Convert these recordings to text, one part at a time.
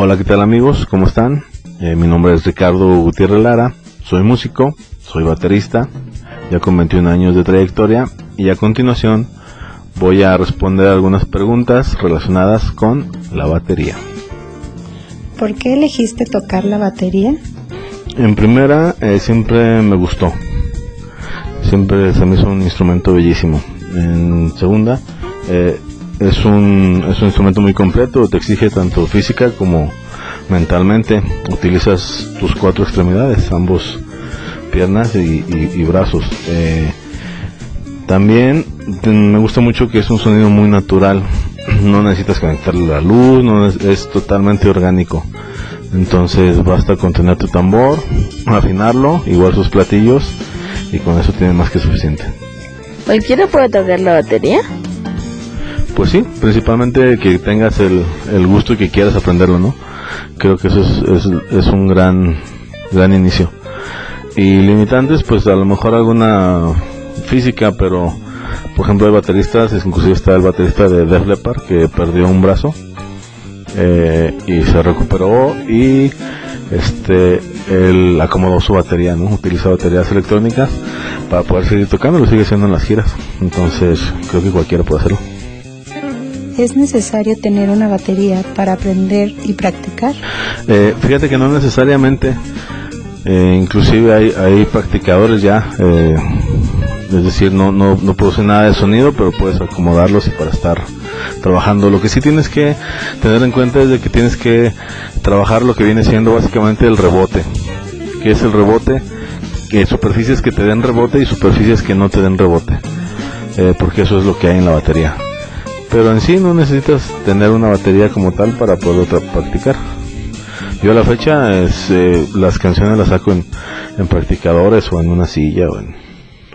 Hola, ¿qué tal amigos? ¿Cómo están? Eh, mi nombre es Ricardo Gutiérrez Lara, soy músico, soy baterista, ya con 21 años de trayectoria y a continuación voy a responder algunas preguntas relacionadas con la batería. ¿Por qué elegiste tocar la batería? En primera, eh, siempre me gustó. Siempre se me hizo un instrumento bellísimo. En segunda, eh, es, un, es un instrumento muy completo, te exige tanto física como mentalmente. Utilizas tus cuatro extremidades, ambos piernas y, brazos. Eh, también me gusta mucho que es un sonido muy natural. No necesitas conectarle la luz, no es, totalmente orgánico. Entonces basta con tener tu tambor, afinarlo, igual sus platillos y con eso tienes más que suficiente. ¿Cualquiera puede tocar la batería? Pues sí, principalmente que tengas el, el gusto y que quieras aprenderlo, ¿no? Creo que eso es, es, un gran, gran inicio. Y limitantes, pues a lo mejor alguna física, pero por ejemplo hay bateristas, inclusive está el baterista de Def Leppard que perdió un brazo eh, y se recuperó y este él acomodó su batería, ¿no? Utiliza baterías electrónicas para poder seguir tocando, lo sigue haciendo en las giras. Entonces creo que cualquiera puede hacerlo. ¿Es necesario tener una batería para aprender y practicar? Eh, fíjate que no necesariamente. Eh, inclusive hay, hay practicadores ya, eh, es decir, no, no, no produce nada de sonido, pero puedes acomodarlos y para estar trabajando. Lo que sí tienes que tener en cuenta es de que tienes que trabajar lo que viene siendo básicamente el rebote. que es el rebote? Que superficies que te den rebote y superficies que no te den rebote. porque eso es lo que hay en la batería pero en sí no necesitas tener una batería como tal para poder practicar. Yo a la fecha es, eh, las canciones las saco en, en, practicadores o en una silla o en,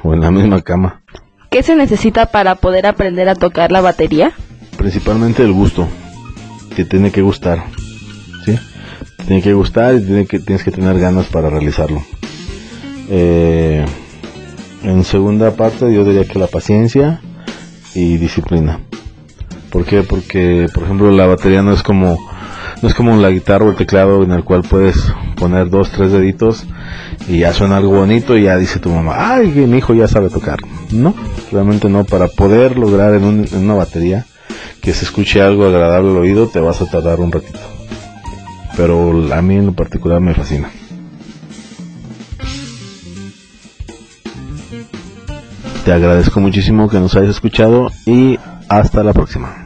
o en la misma cama. ¿Qué se necesita para poder aprender a tocar la batería? Principalmente el gusto, que tiene que gustar, ¿sí? Tiene que gustar y tiene que, tienes que tener ganas para realizarlo. Eh, en segunda parte yo diría que la paciencia y disciplina. ¿Por qué? Porque, por ejemplo, la batería no es como no es como la guitarra o el teclado en el cual puedes poner dos, tres deditos y ya suena algo bonito y ya dice tu mamá, ay, mi hijo ya sabe tocar. No, realmente no. Para poder lograr en, en una batería que se escuche algo agradable al oído, te vas a tardar un ratito. Pero a mí en lo particular me fascina. Te agradezco muchísimo que nos hayas escuchado y hasta la próxima.